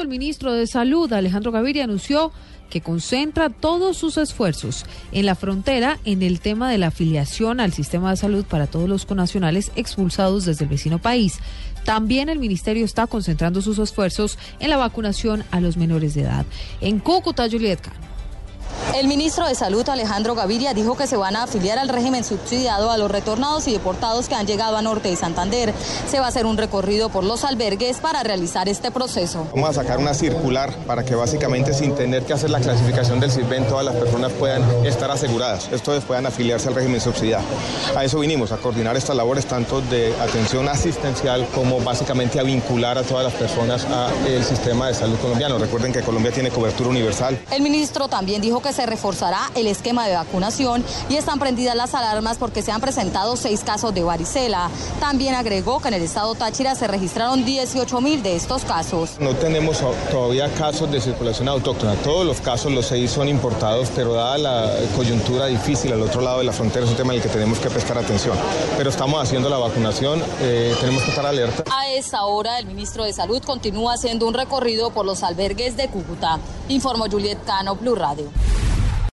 El ministro de Salud, Alejandro Gaviria, anunció que concentra todos sus esfuerzos en la frontera en el tema de la afiliación al sistema de salud para todos los conacionales expulsados desde el vecino país. También el ministerio está concentrando sus esfuerzos en la vacunación a los menores de edad. En Cúcuta, Juliet Cano. El ministro de Salud, Alejandro Gaviria, dijo que se van a afiliar al régimen subsidiado a los retornados y deportados que han llegado a Norte y Santander. Se va a hacer un recorrido por los albergues para realizar este proceso. Vamos a sacar una circular para que básicamente sin tener que hacer la clasificación del CIRBEN todas las personas puedan estar aseguradas. Esto puedan afiliarse al régimen subsidiado. A eso vinimos, a coordinar estas labores tanto de atención asistencial como básicamente a vincular a todas las personas al sistema de salud colombiano. Recuerden que Colombia tiene cobertura universal. El ministro también dijo que se reforzará el esquema de vacunación y están prendidas las alarmas porque se han presentado seis casos de varicela. También agregó que en el estado Táchira se registraron 18 mil de estos casos. No tenemos todavía casos de circulación autóctona. Todos los casos, los seis son importados, pero dada la coyuntura difícil al otro lado de la frontera es un tema en el que tenemos que prestar atención. Pero estamos haciendo la vacunación, eh, tenemos que estar alerta. A esta hora, el ministro de Salud continúa haciendo un recorrido por los albergues de Cúcuta. Informó Juliet Cano, Blue Radio.